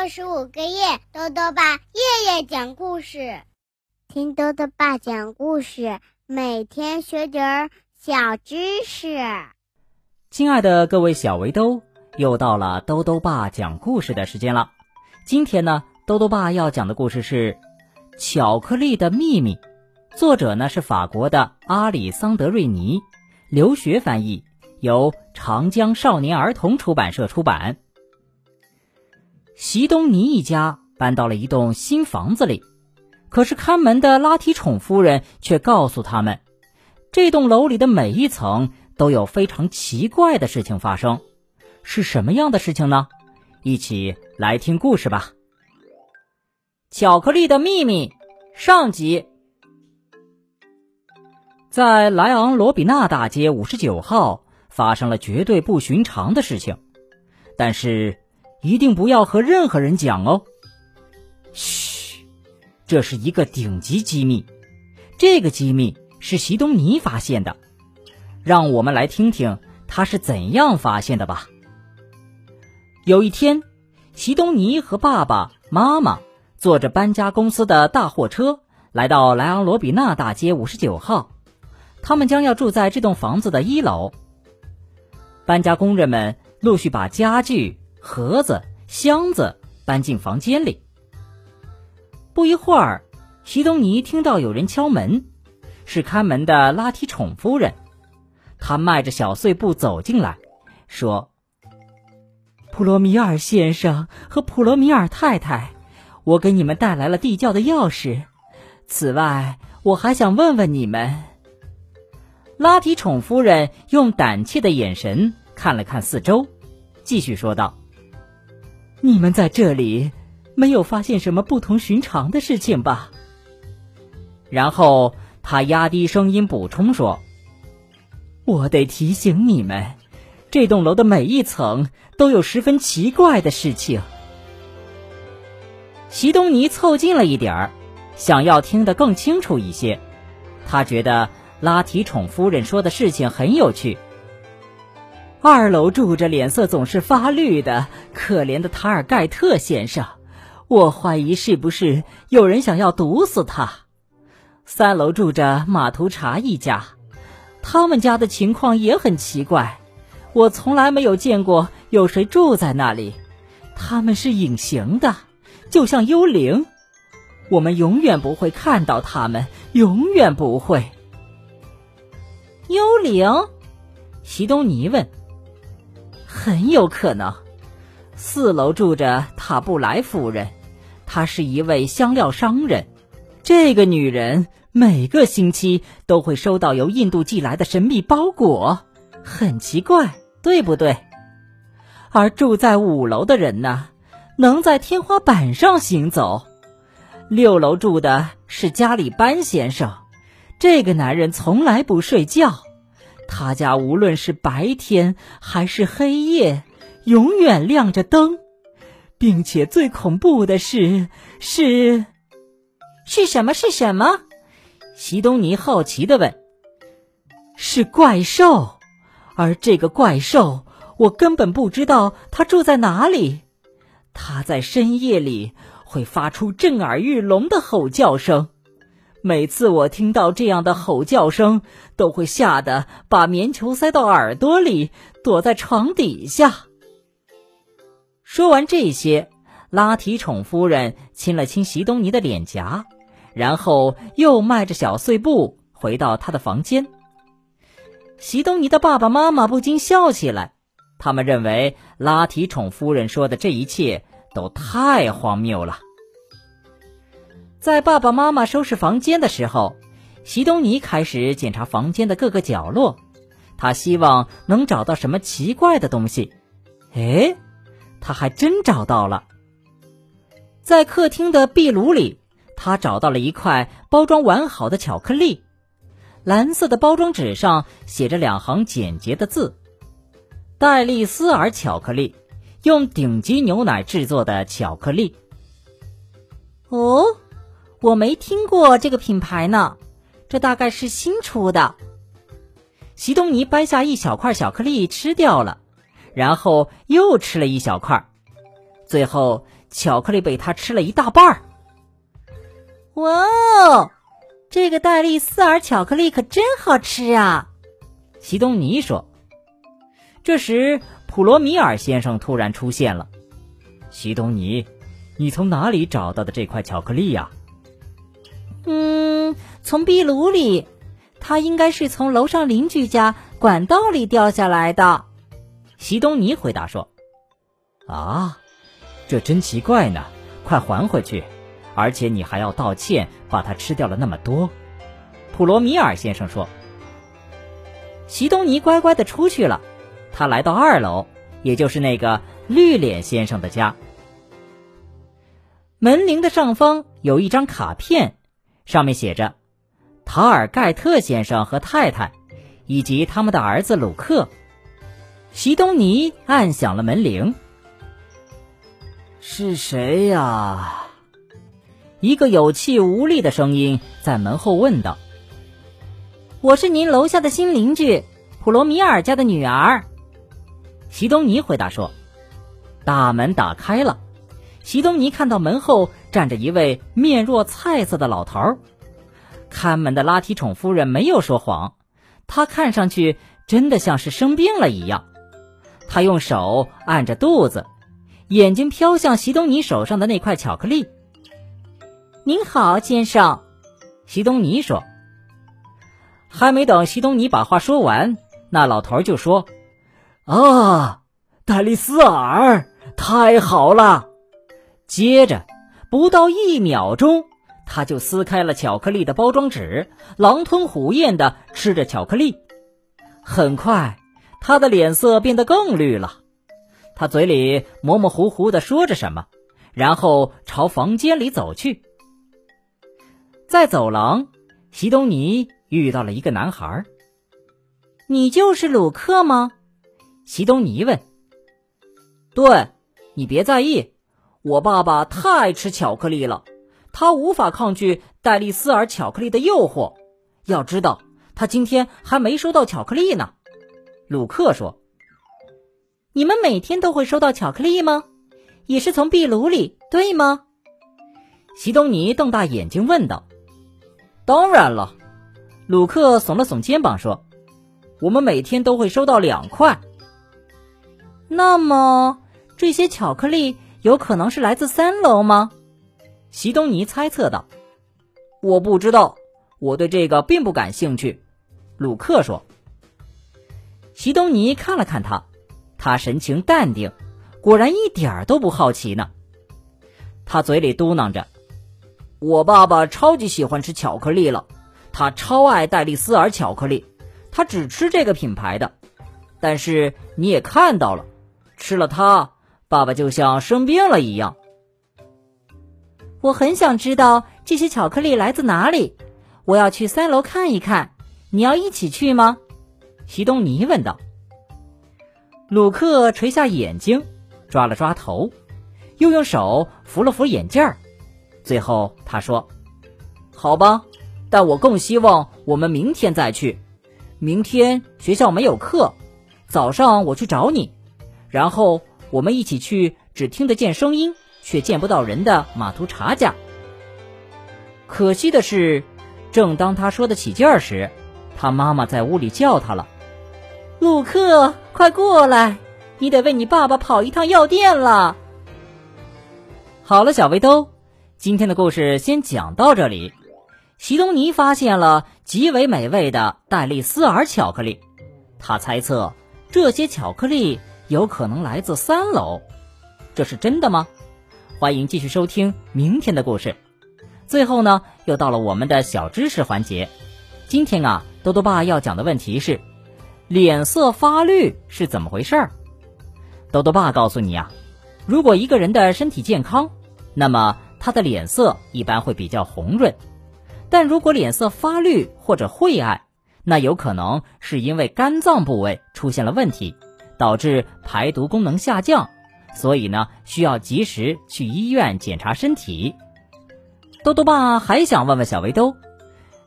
六十五个夜，豆豆爸夜夜讲故事，听豆豆爸讲故事，每天学点儿小知识。亲爱的各位小围兜，又到了豆豆爸讲故事的时间了。今天呢，豆豆爸要讲的故事是《巧克力的秘密》，作者呢是法国的阿里桑德瑞尼，留学翻译，由长江少年儿童出版社出版。席东尼一家搬到了一栋新房子里，可是看门的拉提宠夫人却告诉他们，这栋楼里的每一层都有非常奇怪的事情发生。是什么样的事情呢？一起来听故事吧。巧克力的秘密上集，在莱昂罗比纳大街五十九号发生了绝对不寻常的事情，但是。一定不要和任何人讲哦。嘘，这是一个顶级机密，这个机密是席东尼发现的。让我们来听听他是怎样发现的吧。有一天，席东尼和爸爸妈妈坐着搬家公司的大货车来到莱昂罗比纳大街五十九号，他们将要住在这栋房子的一楼。搬家工人们陆续把家具。盒子、箱子搬进房间里。不一会儿，席东尼听到有人敲门，是看门的拉提宠夫人。她迈着小碎步走进来，说：“普罗米尔先生和普罗米尔太太，我给你们带来了地窖的钥匙。此外，我还想问问你们。”拉提宠夫人用胆怯的眼神看了看四周，继续说道。你们在这里没有发现什么不同寻常的事情吧？然后他压低声音补充说：“我得提醒你们，这栋楼的每一层都有十分奇怪的事情。”席东尼凑近了一点儿，想要听得更清楚一些。他觉得拉提宠夫人说的事情很有趣。二楼住着脸色总是发绿的可怜的塔尔盖特先生，我怀疑是不是有人想要毒死他。三楼住着马图查一家，他们家的情况也很奇怪，我从来没有见过有谁住在那里。他们是隐形的，就像幽灵，我们永远不会看到他们，永远不会。幽灵，席东尼问。很有可能，四楼住着塔布莱夫人，她是一位香料商人。这个女人每个星期都会收到由印度寄来的神秘包裹，很奇怪，对不对？而住在五楼的人呢，能在天花板上行走。六楼住的是加里班先生，这个男人从来不睡觉。他家无论是白天还是黑夜，永远亮着灯，并且最恐怖的是，是，是什么？是什么？席东尼好奇的问。是怪兽，而这个怪兽，我根本不知道它住在哪里。它在深夜里会发出震耳欲聋的吼叫声。每次我听到这样的吼叫声，都会吓得把棉球塞到耳朵里，躲在床底下。说完这些，拉提宠夫人亲了亲席东尼的脸颊，然后又迈着小碎步回到他的房间。席东尼的爸爸妈妈不禁笑起来，他们认为拉提宠夫人说的这一切都太荒谬了。在爸爸妈妈收拾房间的时候，席东尼开始检查房间的各个角落，他希望能找到什么奇怪的东西。哎，他还真找到了。在客厅的壁炉里，他找到了一块包装完好的巧克力，蓝色的包装纸上写着两行简洁的字：“戴利斯尔巧克力，用顶级牛奶制作的巧克力。”哦。我没听过这个品牌呢，这大概是新出的。席东尼掰下一小块巧克力吃掉了，然后又吃了一小块，最后巧克力被他吃了一大半儿。哇哦，这个戴利斯尔巧克力可真好吃啊！席东尼说。这时，普罗米尔先生突然出现了。席东尼，你从哪里找到的这块巧克力呀？嗯，从壁炉里。它应该是从楼上邻居家管道里掉下来的。西东尼回答说：“啊，这真奇怪呢！快还回去，而且你还要道歉，把它吃掉了那么多。”普罗米尔先生说。西东尼乖乖的出去了。他来到二楼，也就是那个绿脸先生的家。门铃的上方有一张卡片，上面写着。塔尔盖特先生和太太，以及他们的儿子鲁克。席东尼按响了门铃。是谁呀？一个有气无力的声音在门后问道：“我是您楼下的新邻居，普罗米尔家的女儿。”席东尼回答说：“大门打开了。”席东尼看到门后站着一位面若菜色的老头儿。看门的拉提宠夫人没有说谎，她看上去真的像是生病了一样。她用手按着肚子，眼睛飘向席东尼手上的那块巧克力。“您好，先生。”席东尼说。还没等席东尼把话说完，那老头就说：“啊，戴丽斯尔，太好了！”接着，不到一秒钟。他就撕开了巧克力的包装纸，狼吞虎咽的吃着巧克力。很快，他的脸色变得更绿了。他嘴里模模糊糊的说着什么，然后朝房间里走去。在走廊，席东尼遇到了一个男孩。“你就是鲁克吗？”席东尼问。“对，你别在意，我爸爸太爱吃巧克力了。”他无法抗拒戴丽斯尔巧克力的诱惑。要知道，他今天还没收到巧克力呢。鲁克说：“你们每天都会收到巧克力吗？也是从壁炉里，对吗？”席东尼瞪大眼睛问道。“当然了。”鲁克耸了耸肩膀说：“我们每天都会收到两块。”那么，这些巧克力有可能是来自三楼吗？席东尼猜测道：“我不知道，我对这个并不感兴趣。”鲁克说。席东尼看了看他，他神情淡定，果然一点儿都不好奇呢。他嘴里嘟囔着：“我爸爸超级喜欢吃巧克力了，他超爱戴丽斯尔巧克力，他只吃这个品牌的。但是你也看到了，吃了它，爸爸就像生病了一样。”我很想知道这些巧克力来自哪里，我要去三楼看一看。你要一起去吗？席东尼问道。鲁克垂下眼睛，抓了抓头，又用手扶了扶眼镜儿，最后他说：“好吧，但我更希望我们明天再去。明天学校没有课，早上我去找你，然后我们一起去只听得见声音。”却见不到人的马图查家。可惜的是，正当他说得起劲儿时，他妈妈在屋里叫他了：“鲁克，快过来，你得为你爸爸跑一趟药店了。”好了，小围兜，今天的故事先讲到这里。席东尼发现了极为美味的戴利斯尔巧克力，他猜测这些巧克力有可能来自三楼，这是真的吗？欢迎继续收听明天的故事。最后呢，又到了我们的小知识环节。今天啊，豆豆爸要讲的问题是：脸色发绿是怎么回事儿？豆豆爸告诉你啊，如果一个人的身体健康，那么他的脸色一般会比较红润；但如果脸色发绿或者晦暗，那有可能是因为肝脏部位出现了问题，导致排毒功能下降。所以呢，需要及时去医院检查身体。豆豆爸还想问问小围兜，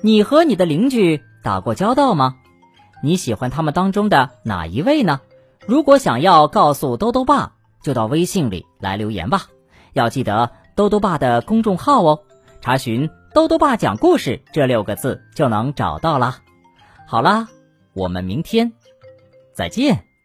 你和你的邻居打过交道吗？你喜欢他们当中的哪一位呢？如果想要告诉豆豆爸，就到微信里来留言吧。要记得兜兜爸的公众号哦，查询“兜兜爸讲故事”这六个字就能找到啦。好啦，我们明天再见。